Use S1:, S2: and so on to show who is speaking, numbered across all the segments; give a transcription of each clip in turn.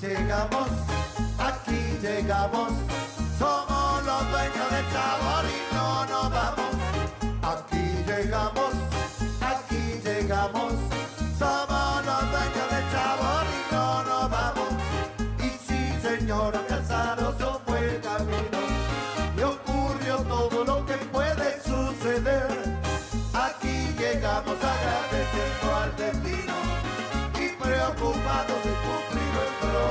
S1: llegamos, aquí llegamos,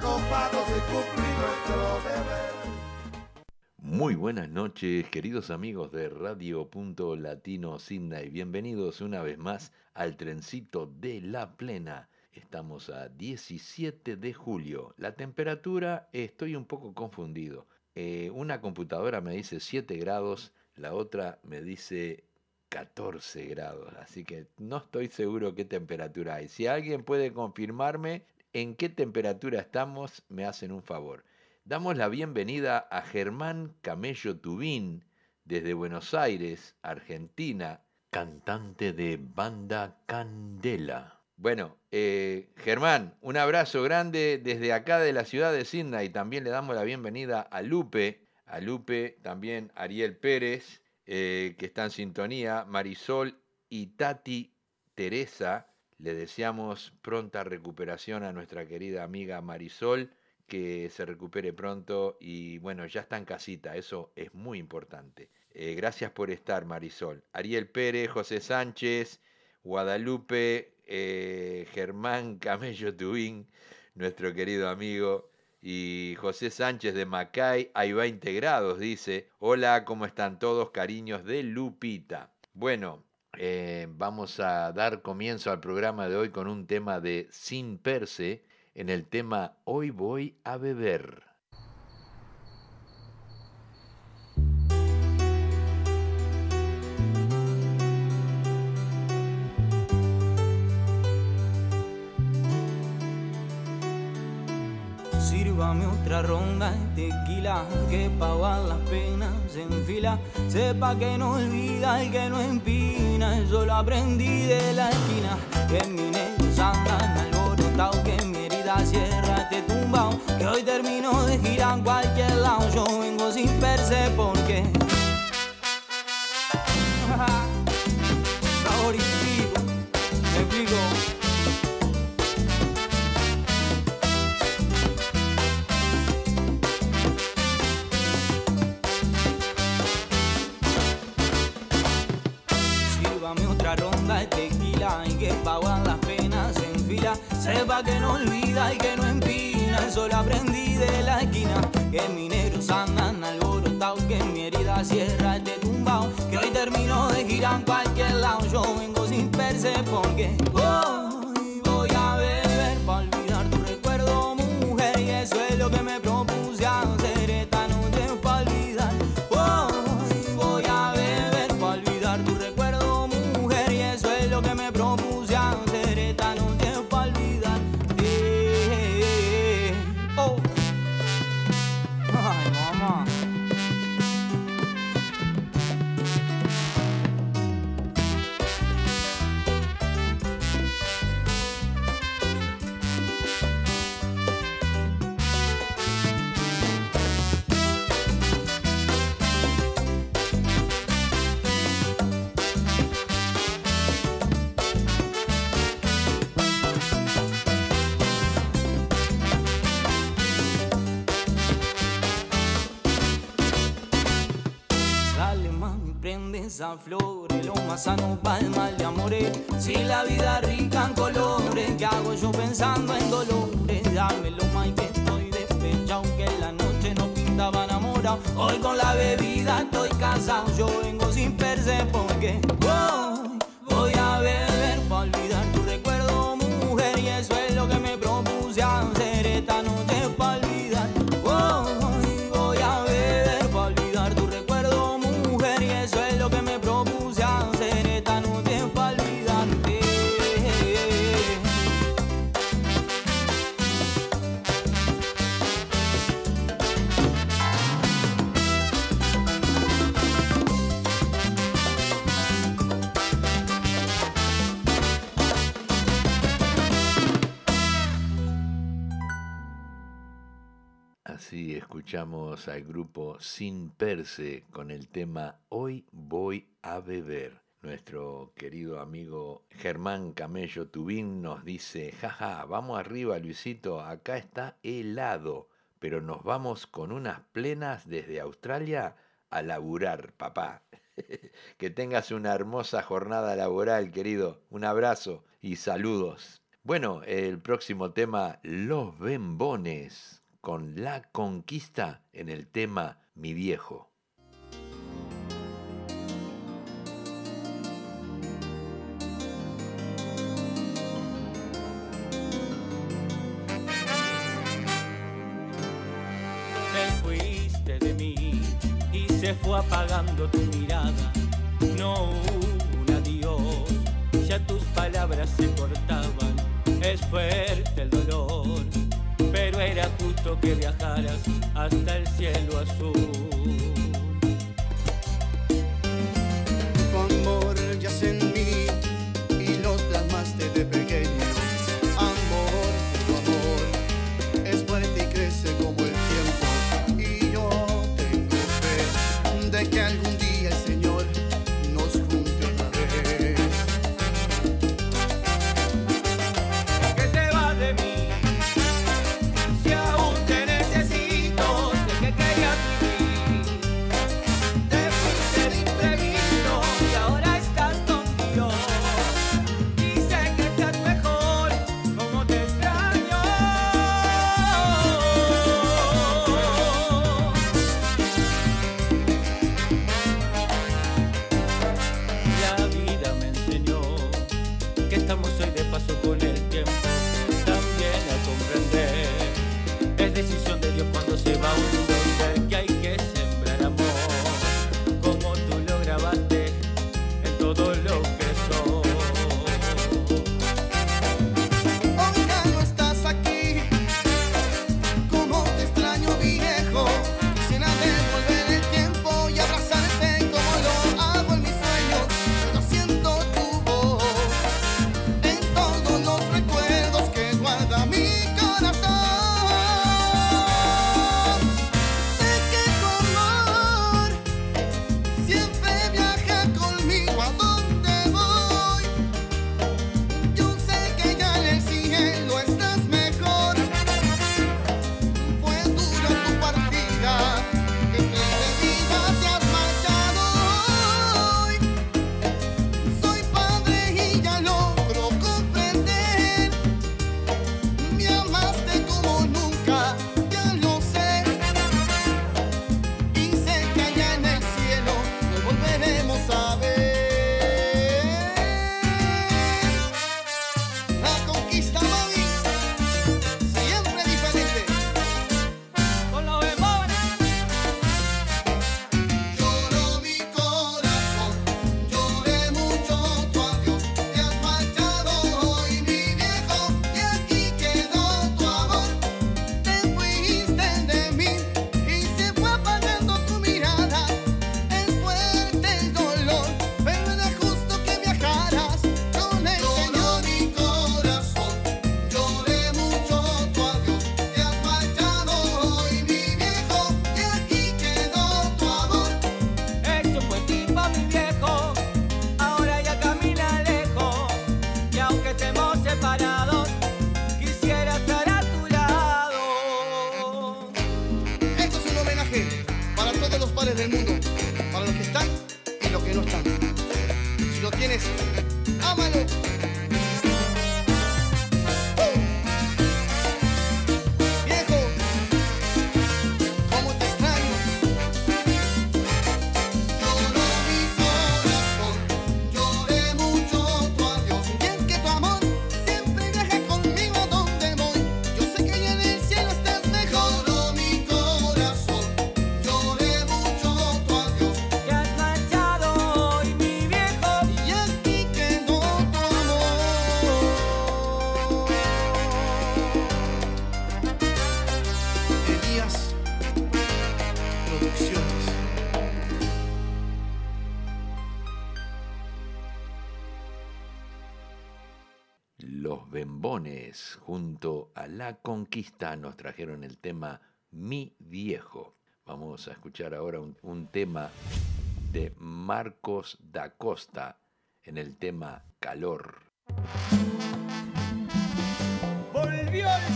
S1: cumplir nuestro deber.
S2: Muy buenas noches, queridos amigos de Radio Punto Latino Sydney. Bienvenidos una vez más al trencito de la plena. Estamos a 17 de julio. La temperatura, estoy un poco confundido. Eh, una computadora me dice 7 grados, la otra me dice 14 grados. Así que no estoy seguro qué temperatura hay. Si alguien puede confirmarme en qué temperatura estamos, me hacen un favor. Damos la bienvenida a Germán Camello Tubín desde Buenos Aires, Argentina, cantante de Banda Candela. Bueno, eh, Germán, un abrazo grande desde acá de la ciudad de Sydney. También le damos la bienvenida a Lupe, a Lupe, también Ariel Pérez, eh, que está en sintonía, Marisol y Tati Teresa. Le deseamos pronta recuperación a nuestra querida amiga Marisol que se recupere pronto y bueno, ya está en casita, eso es muy importante. Eh, gracias por estar, Marisol. Ariel Pérez, José Sánchez, Guadalupe, eh, Germán Camello Tubín, nuestro querido amigo, y José Sánchez de Macay, hay 20 grados, dice. Hola, ¿cómo están todos? Cariños de Lupita. Bueno, eh, vamos a dar comienzo al programa de hoy con un tema de Sin Perse en el tema Hoy voy a beber.
S3: Sírvame otra ronda de tequila que paga las penas en fila. Sepa que no olvida el que no empina. Eso lo aprendí de la esquina. Que mi negros andan alborotado, que mi herida cierra te tumbao. Que hoy termino de girar cualquier lado. Yo vengo sin perse porque. Y que pagan las penas en fila. Sepa que no olvida y que no empina. Eso lo aprendí de la esquina. Que mineros andan alborotados, que mi herida cierra este tumbao. Que hoy termino de girar en cualquier lado. Yo vengo sin perse porque hoy voy a beber para olvidar tu recuerdo, mujer. Y eso es lo que me el mal de amores. Si la vida rica en colores, ¿qué hago yo pensando en dolores? Dámelo más que estoy despechado, que en la noche no pintaba enamorado. Hoy con la bebida estoy casado, yo vengo sin perse porque voy,
S2: al grupo Sin Perse con el tema Hoy voy a beber. Nuestro querido amigo Germán Camello Tubín nos dice, jaja, vamos arriba Luisito, acá está helado, pero nos vamos con unas plenas desde Australia a laburar, papá. que tengas una hermosa jornada laboral, querido. Un abrazo y saludos. Bueno, el próximo tema, los bembones con La Conquista en el tema Mi viejo.
S4: de mí y se fue apagando tu mirada. No un adiós, ya tus palabras se cortaban. Es fuerte el dolor que viajaras hasta el cielo azul.
S2: junto a La Conquista nos trajeron el tema
S5: Mi Viejo. Vamos a escuchar ahora un, tema de Marcos da Costa en el tema Calor.
S6: Volvió el.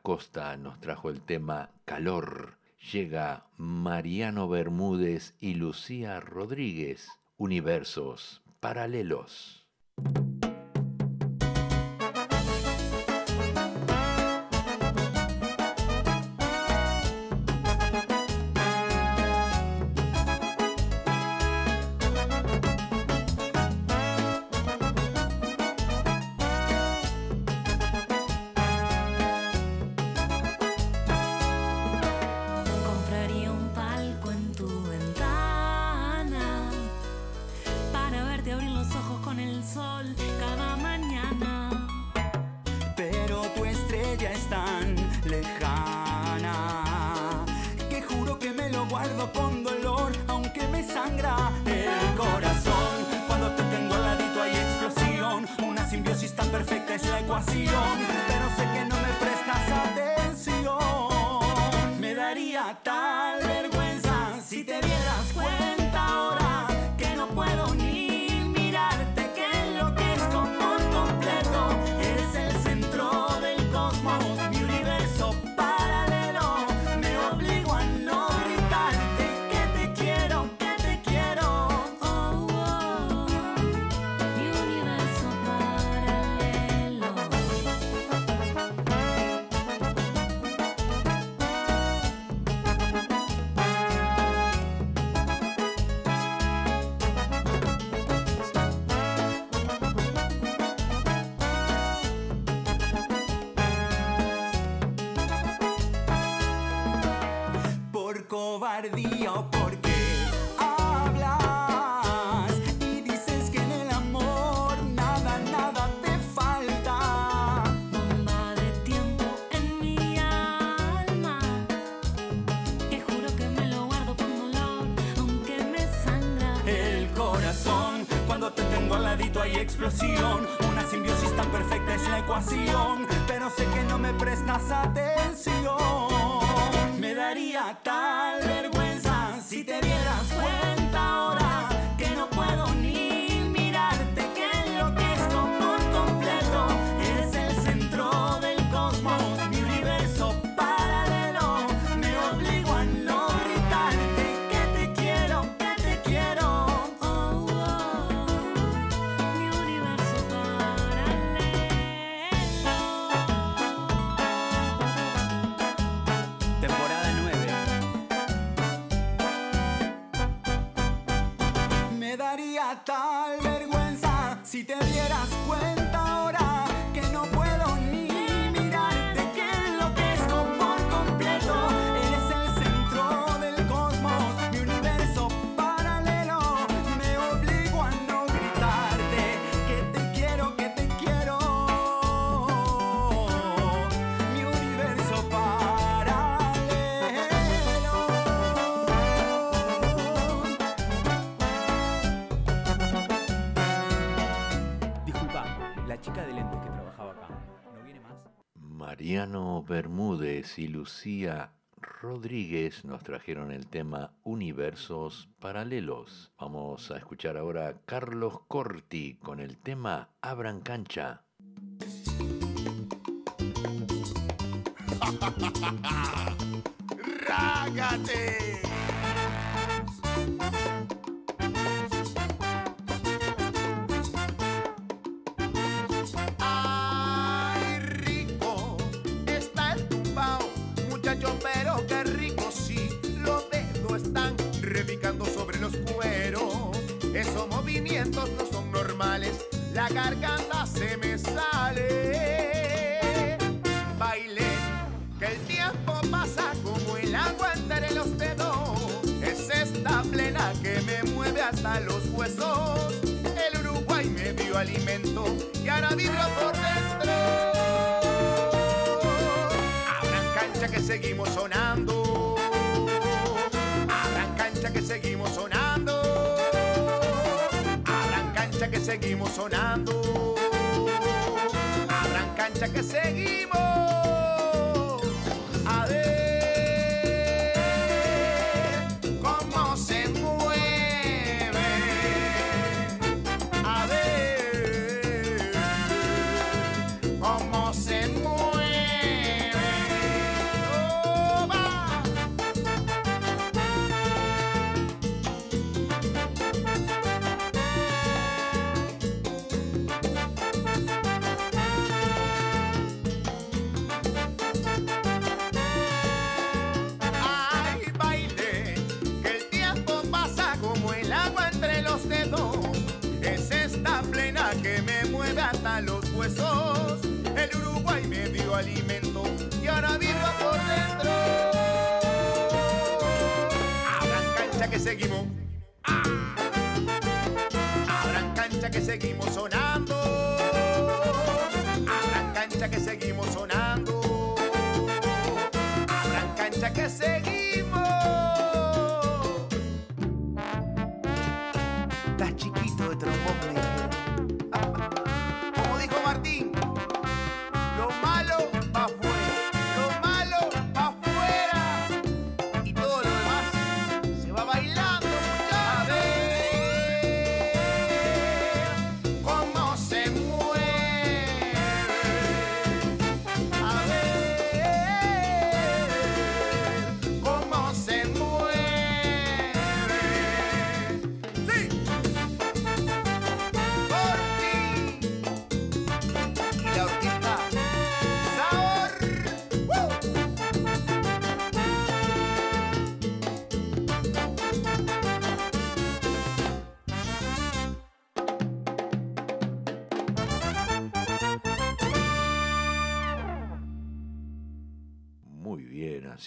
S5: Acosta nos trajo el tema Calor. Llega Mariano Bermúdez y Lucía Rodríguez, Universos Paralelos.
S6: prestas atención, me daría tal. Si te
S2: vieras Bermúdez y Lucía Rodríguez nos trajeron el tema Universos Paralelos. Vamos a escuchar ahora a Carlos Corti con el tema Abran Cancha.
S7: ¡Rágate! la garganta se me sale. Bailé, que el tiempo pasa como el agua entre los dedos. Es esta plena que me mueve hasta los huesos. El Uruguay me dio alimento y ahora vibro por dentro. Habrán cancha que seguimos sonando seguimos sonando. Abran cancha que seguimos. seguimos.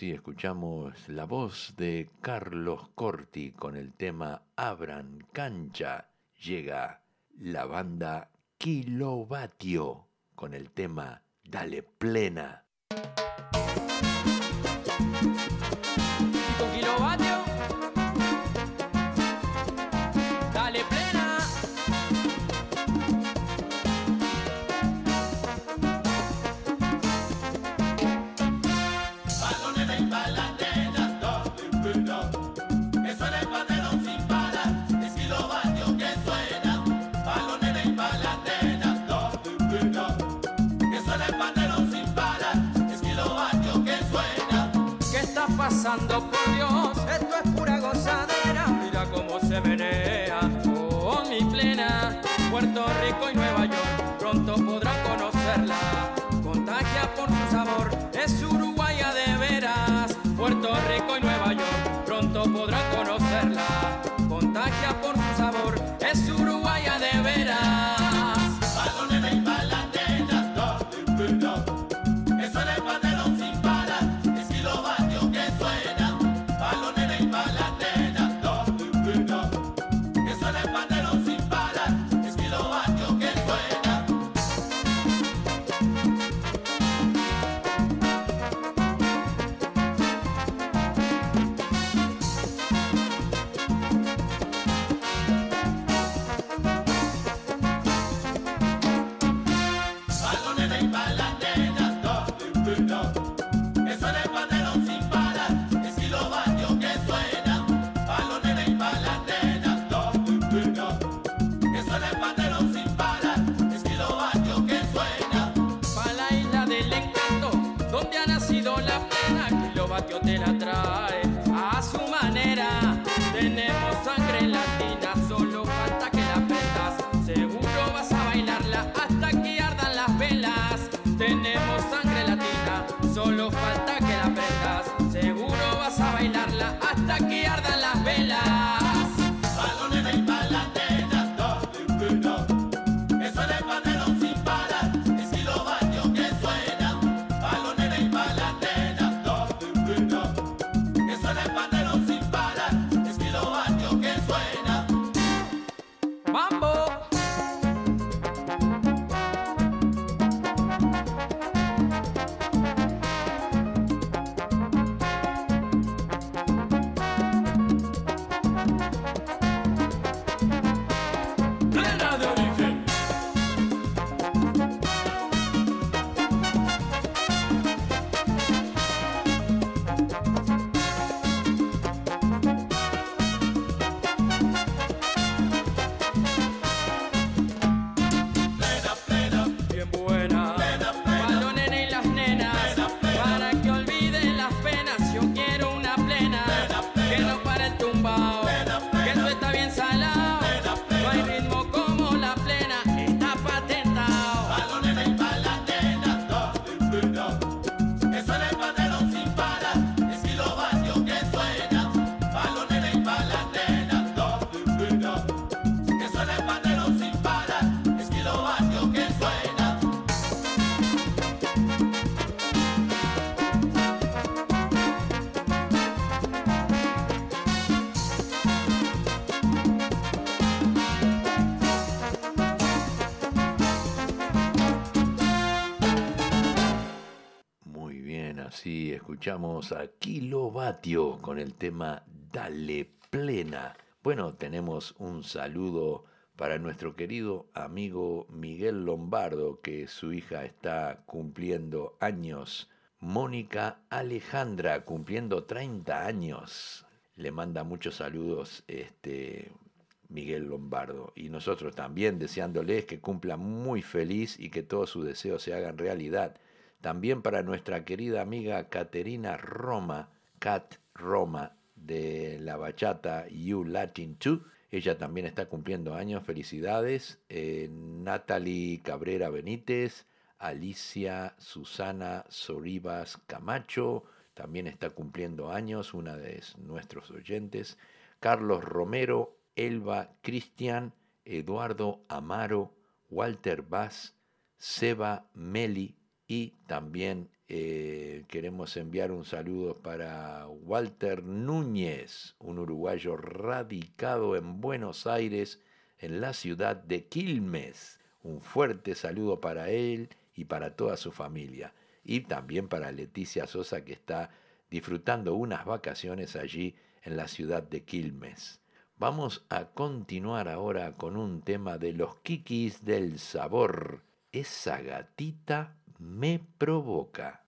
S2: así escuchamos la voz de Carlos Corti con el tema Abran cancha. Llega la banda Kilovatio con el tema Dale plena.
S8: Rezando por Dios. Esto es pura gozadera, mira cómo se menea. Oh, mi plena, Puerto Rico y Nueva York, pronto podrán conocerla. Contagia por su sabor, es uruguaya de veras. Puerto Rico y Nueva York, pronto podrán conocerla. Contagia por su sabor, es uruguaya de veras.
S2: Escuchamos a Kilovatio con el tema Dale Plena. Bueno, tenemos un saludo para nuestro querido amigo Miguel Lombardo, que su hija está cumpliendo años. Mónica Alejandra, cumpliendo 30 años. Le manda muchos saludos este, Miguel Lombardo. Y nosotros también deseándoles que cumpla muy feliz y que todos sus deseos se hagan realidad. También para nuestra querida amiga Caterina Roma, Cat Roma, de la bachata You Latin 2. Ella también está cumpliendo años, felicidades. Eh, Natalie Cabrera Benítez, Alicia Susana Soribas Camacho, también está cumpliendo años, una de nuestros oyentes. Carlos Romero, Elba Cristian, Eduardo Amaro, Walter Vaz, Seba Meli y también eh, queremos enviar un saludo para Walter Núñez, un uruguayo radicado en Buenos Aires, en la ciudad de Quilmes. Un fuerte saludo para él y para toda su familia. Y también para Leticia Sosa que está disfrutando unas vacaciones allí en la ciudad de Quilmes. Vamos a continuar ahora con un tema de los Kikis del sabor. Esa gatita me provoca.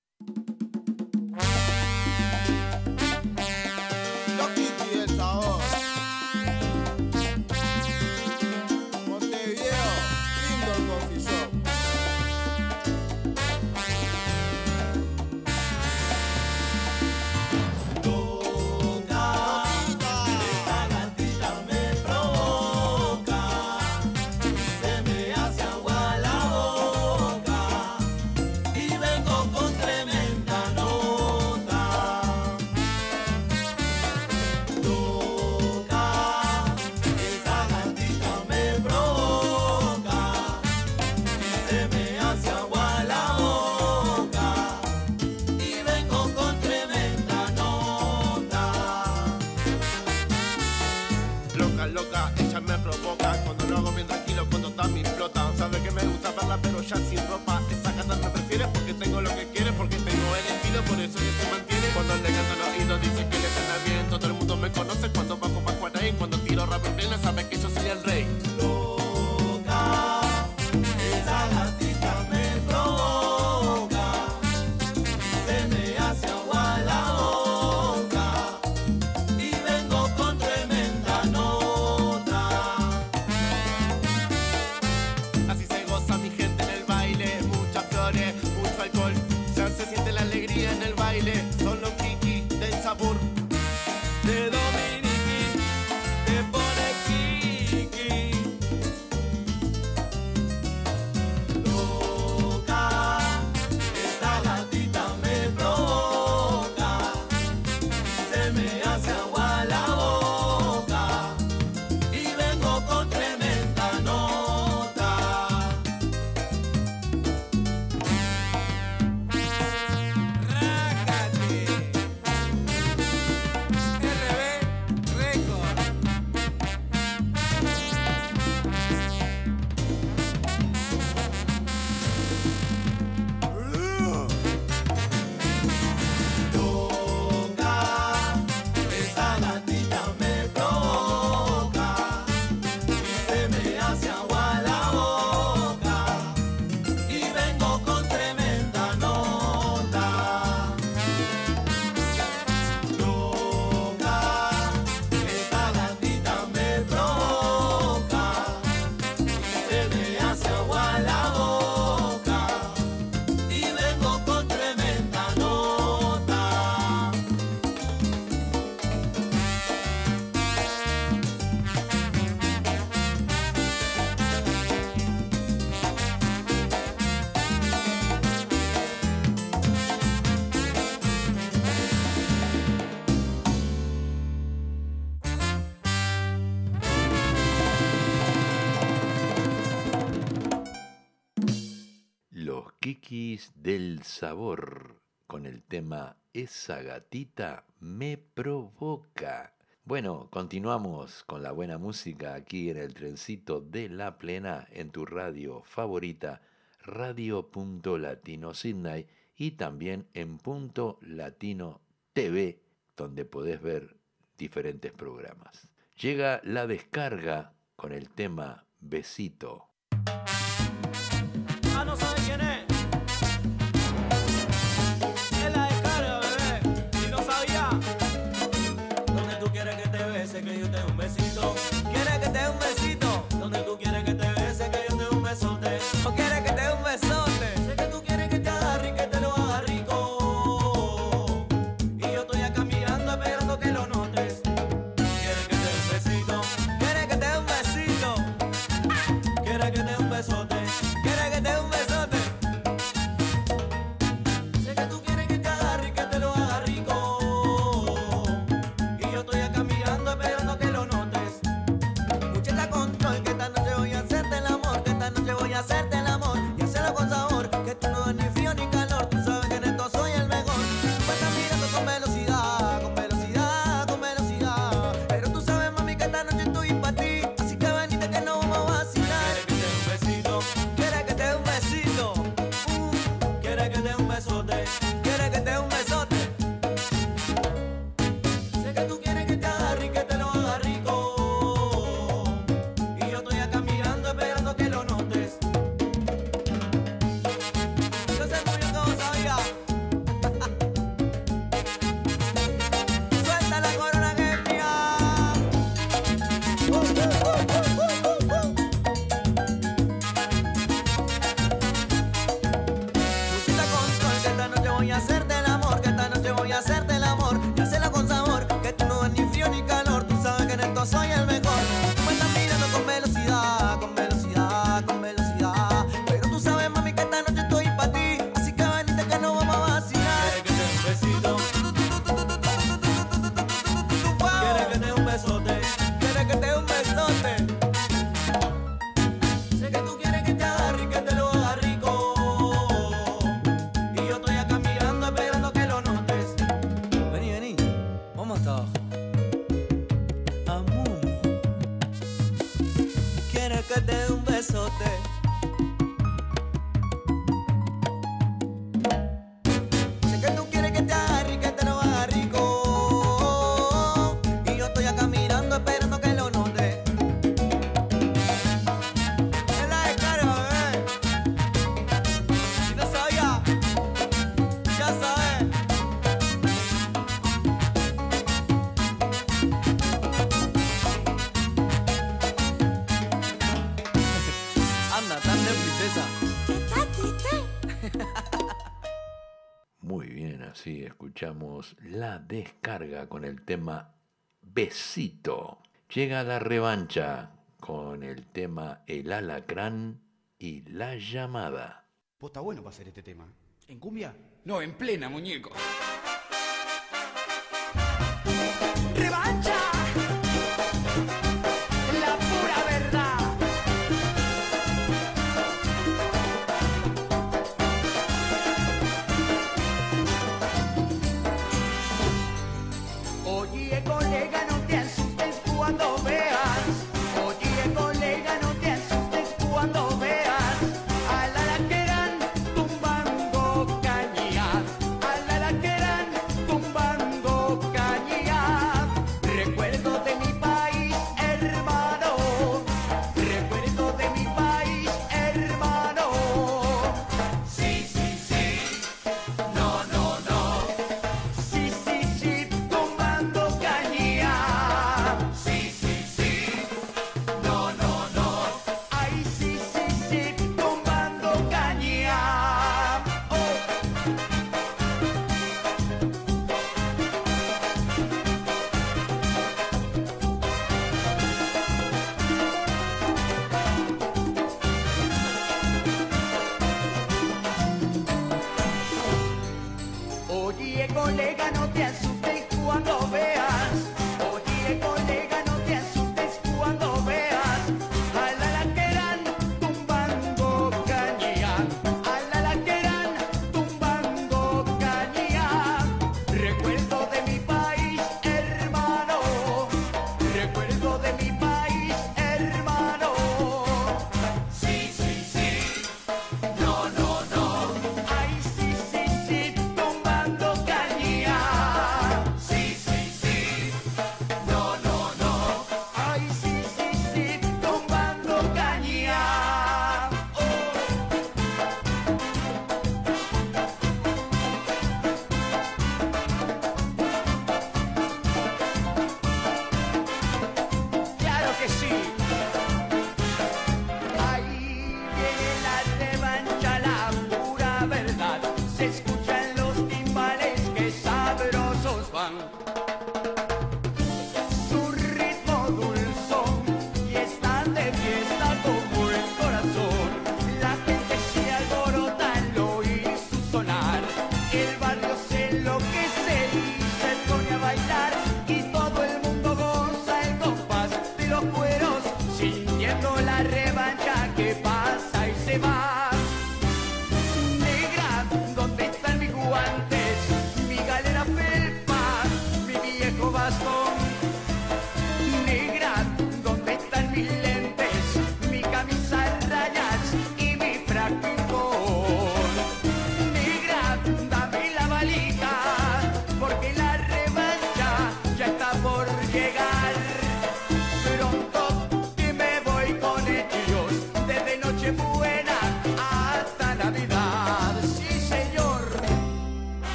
S9: Del Sabor
S10: con
S9: el
S2: tema Esa gatita me provoca. Bueno, continuamos con la buena música aquí en el trencito de la plena en tu radio favorita, radio.latino Sydney y también en punto latino TV, donde podés ver diferentes programas. Llega la descarga con el tema Besito.
S3: necesito. Quiere que te un
S2: tema Besito. Llega la revancha con el tema El Alacrán y La Llamada.
S11: Pues está bueno para hacer este tema. ¿En cumbia?
S12: No, en plena, muñeco.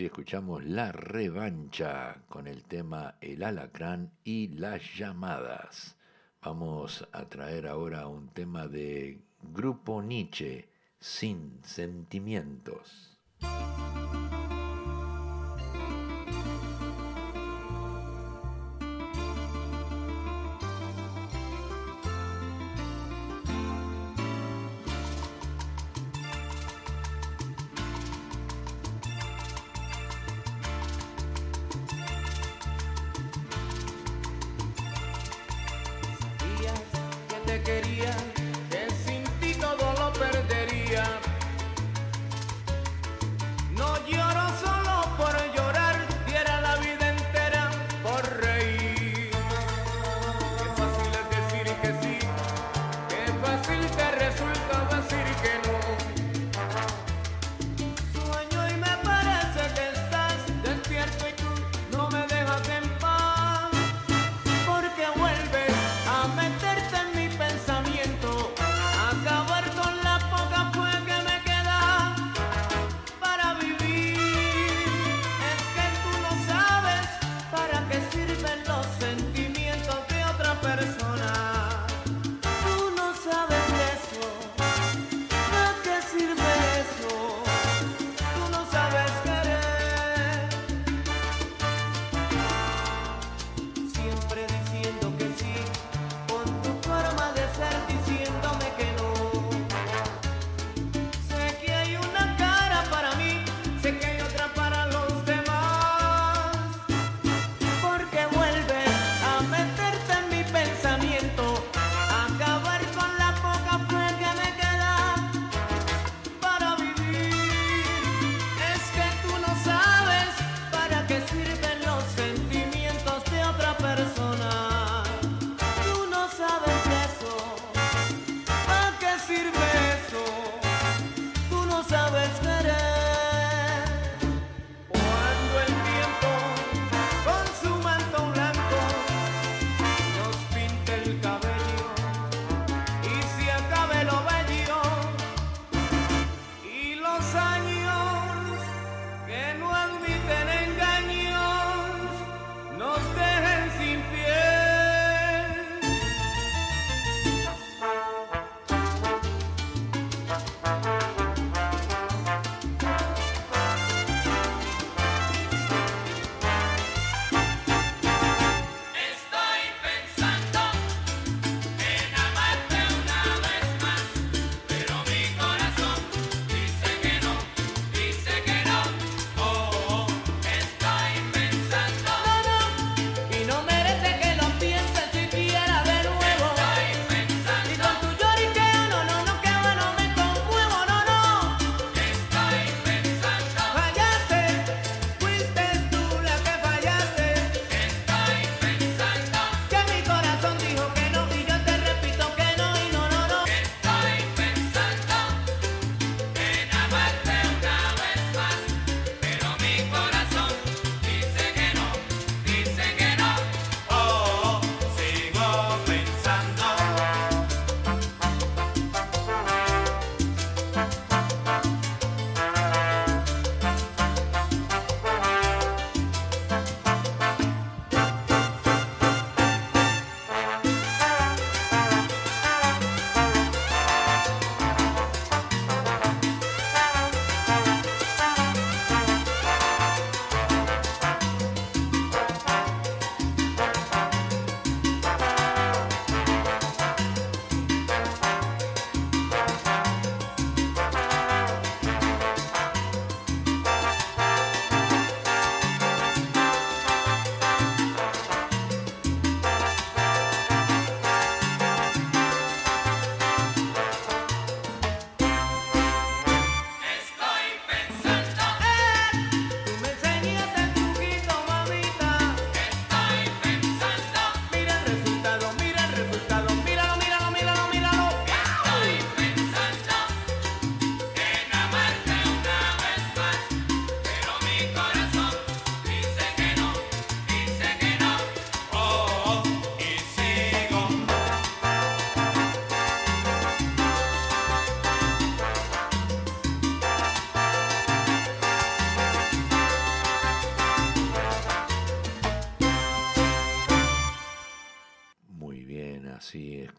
S3: y
S2: escuchamos La Revancha con el tema El Alacrán y Las Llamadas. Vamos a traer ahora un tema de Grupo Nietzsche, Sin Sentimientos.
S8: quería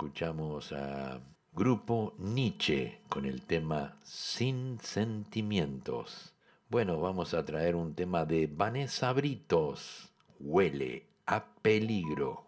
S13: escuchamos a Grupo Nietzsche con el tema Sin Sentimientos. Bueno, vamos a traer un tema de Vanessa Britos. Huele a peligro.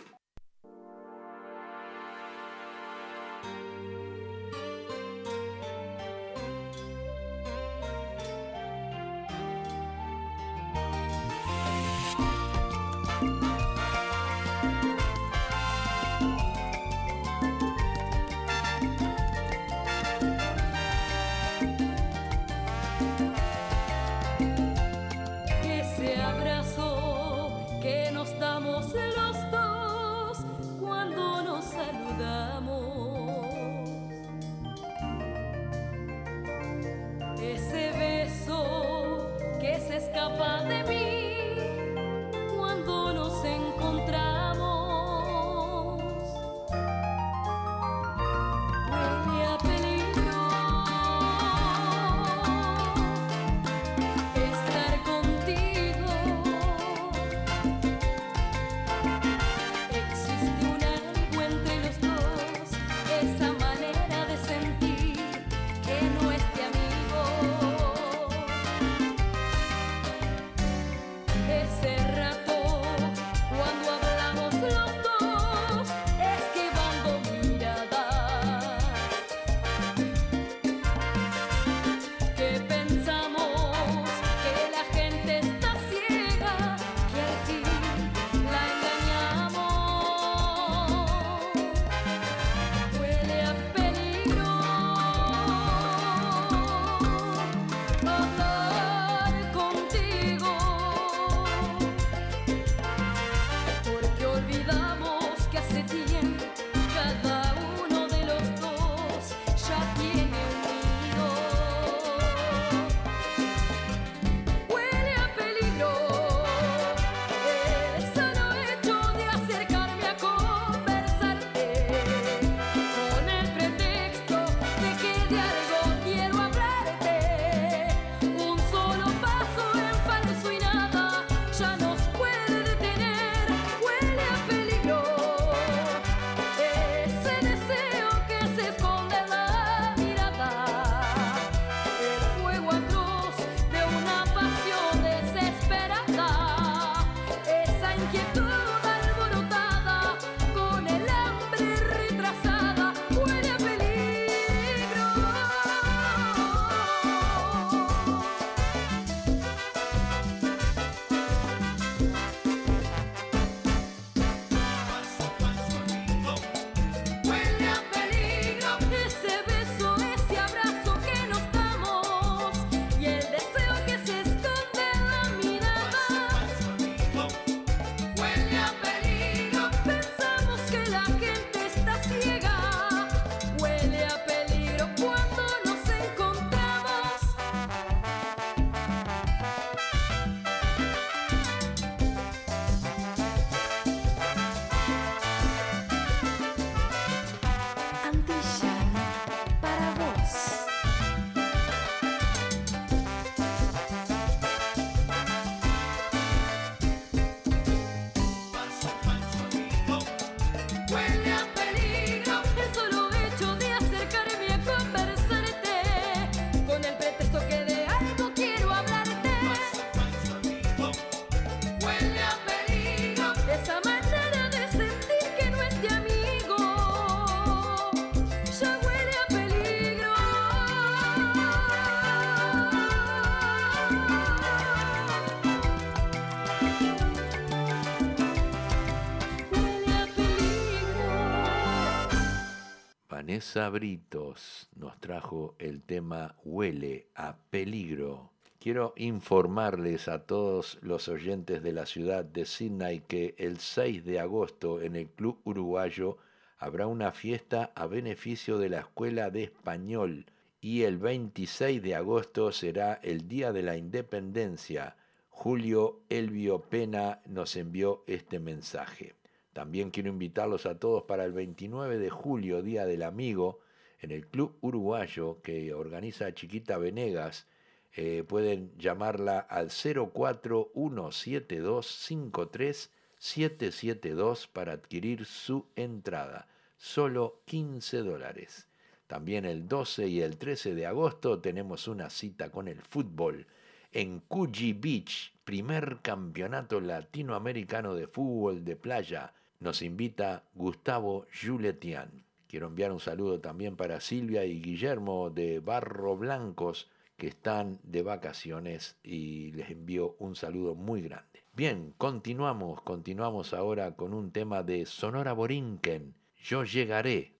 S2: Vanessa Britos nos trajo el tema Huele a peligro. Quiero informarles a todos los oyentes de la ciudad de Sydney que el 6 de agosto en el Club Uruguayo habrá una fiesta a beneficio de la Escuela de Español y el 26 de agosto será el Día de la Independencia. Julio Elvio Pena nos envió este mensaje. También quiero invitarlos a todos para el 29 de julio, Día del Amigo, en el Club Uruguayo que organiza Chiquita Venegas. Eh, pueden llamarla al 04172537772 para adquirir su entrada. Solo 15 dólares. También el 12 y el 13 de agosto tenemos una cita con el fútbol en Coogee Beach, primer campeonato latinoamericano de fútbol de playa. Nos invita Gustavo Juletian. Quiero enviar un saludo también para Silvia y Guillermo de Barro Blancos que están de vacaciones y les envío un saludo muy grande. Bien, continuamos, continuamos ahora con un tema de Sonora Borinquen. Yo llegaré.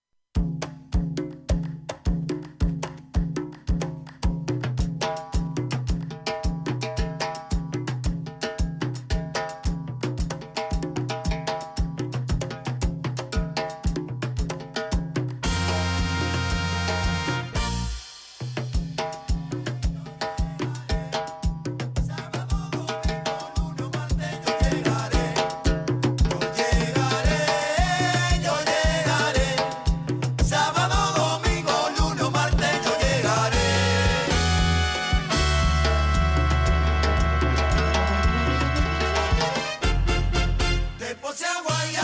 S2: Hawaii.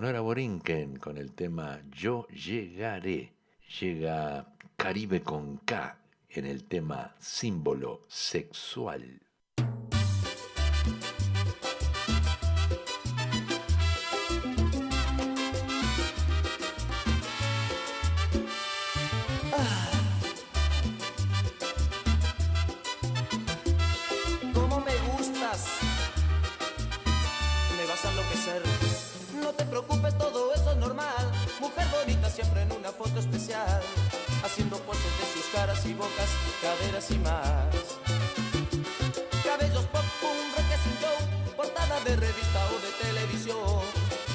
S2: Sonora Borinquen con el tema Yo llegaré. Llega Caribe con K en el tema símbolo sexual.
S3: Haciendo poses de sus caras y bocas, caderas y más. Cabellos pop, un rock sin show, portada de revista o de televisión.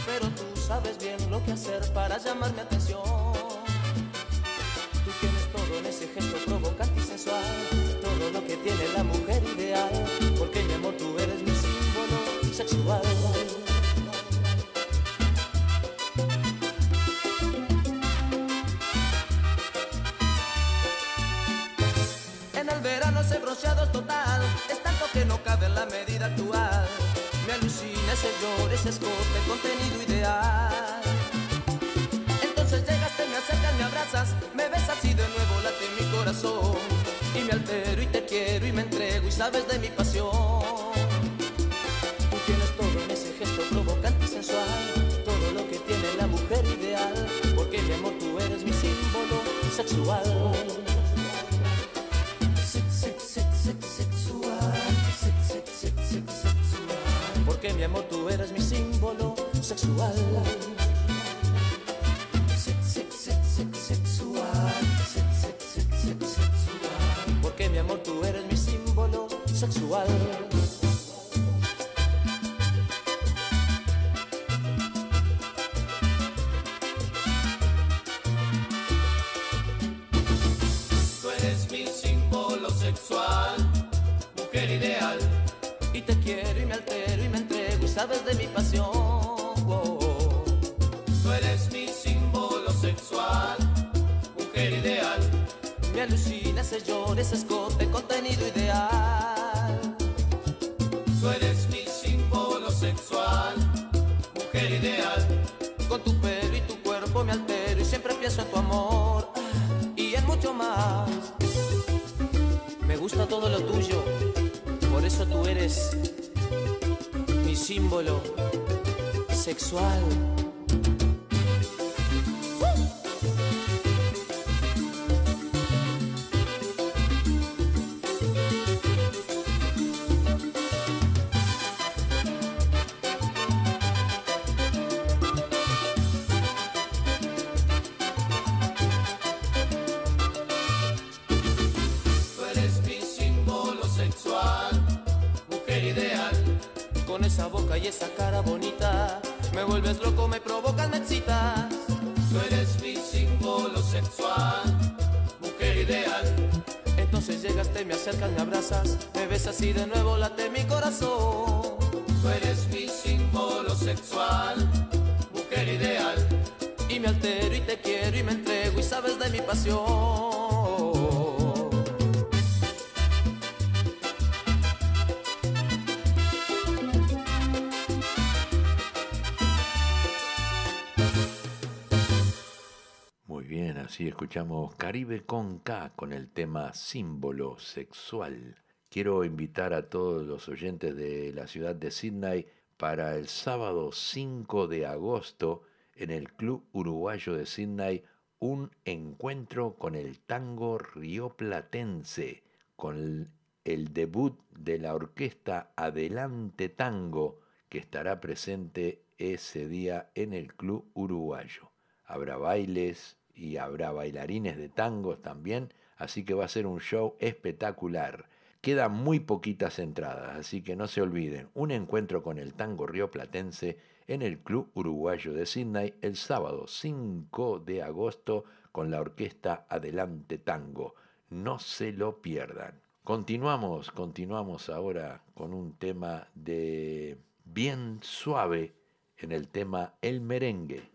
S3: Pero tú sabes bien lo que hacer para llamar mi atención. La medida actual. Me alucina ese llor, ese escote, contenido ideal. Entonces llegaste, me acercas, me abrazas, me besas y de nuevo late mi corazón. Y me altero y te quiero y me entrego y sabes de mi pasión. Mi tú eres mi símbolo sexual. Tu amor y en mucho más. Me gusta todo lo tuyo, por eso tú eres mi símbolo sexual.
S2: Escuchamos Caribe con K con el tema símbolo sexual. Quiero invitar a todos los oyentes de la ciudad de Sydney para el sábado 5 de agosto en el Club Uruguayo de Sydney un encuentro con el tango rioplatense, con el, el debut de la orquesta Adelante Tango que estará presente ese día en el Club Uruguayo. Habrá bailes y habrá bailarines de tangos también, así que va a ser un show espectacular. Quedan muy poquitas entradas, así que no se olviden, un encuentro con el tango rioplatense en el Club Uruguayo de Sydney el sábado 5 de agosto con la orquesta Adelante Tango. No se lo pierdan. Continuamos, continuamos ahora con un tema de bien suave en el tema El merengue.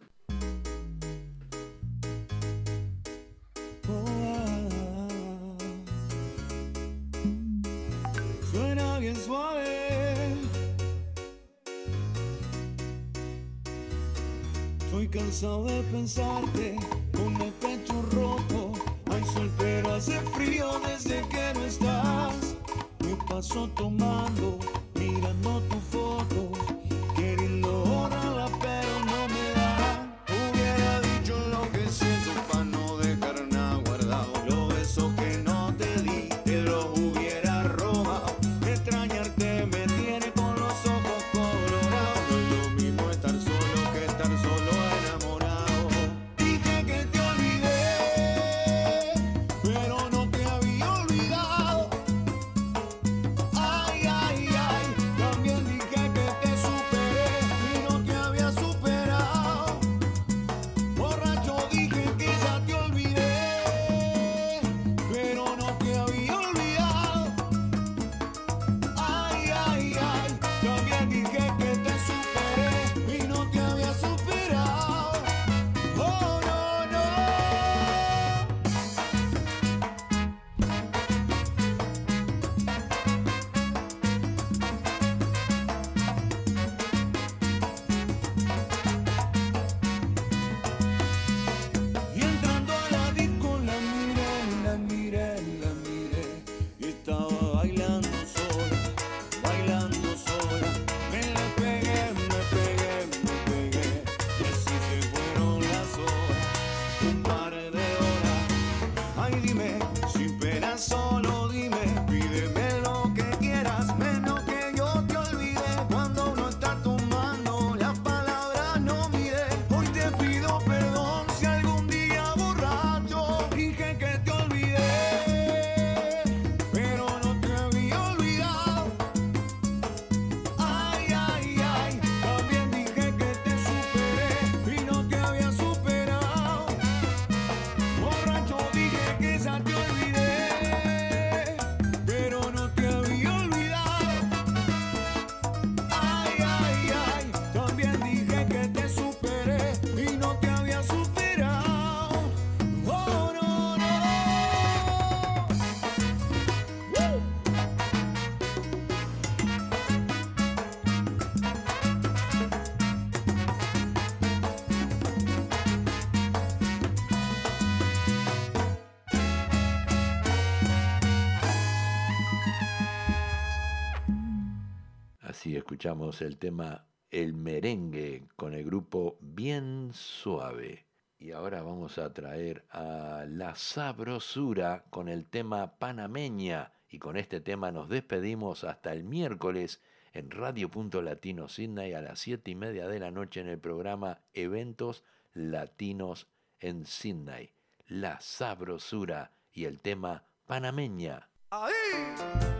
S2: escuchamos el tema El merengue con el grupo Bien Suave. Y ahora vamos a traer a La Sabrosura con el tema Panameña. Y con este tema nos despedimos hasta el miércoles en Radio Punto Latino Sydney a las 7 y media de la noche en el programa Eventos Latinos en Sydney. La Sabrosura y el tema Panameña.
S7: ¡Ahí!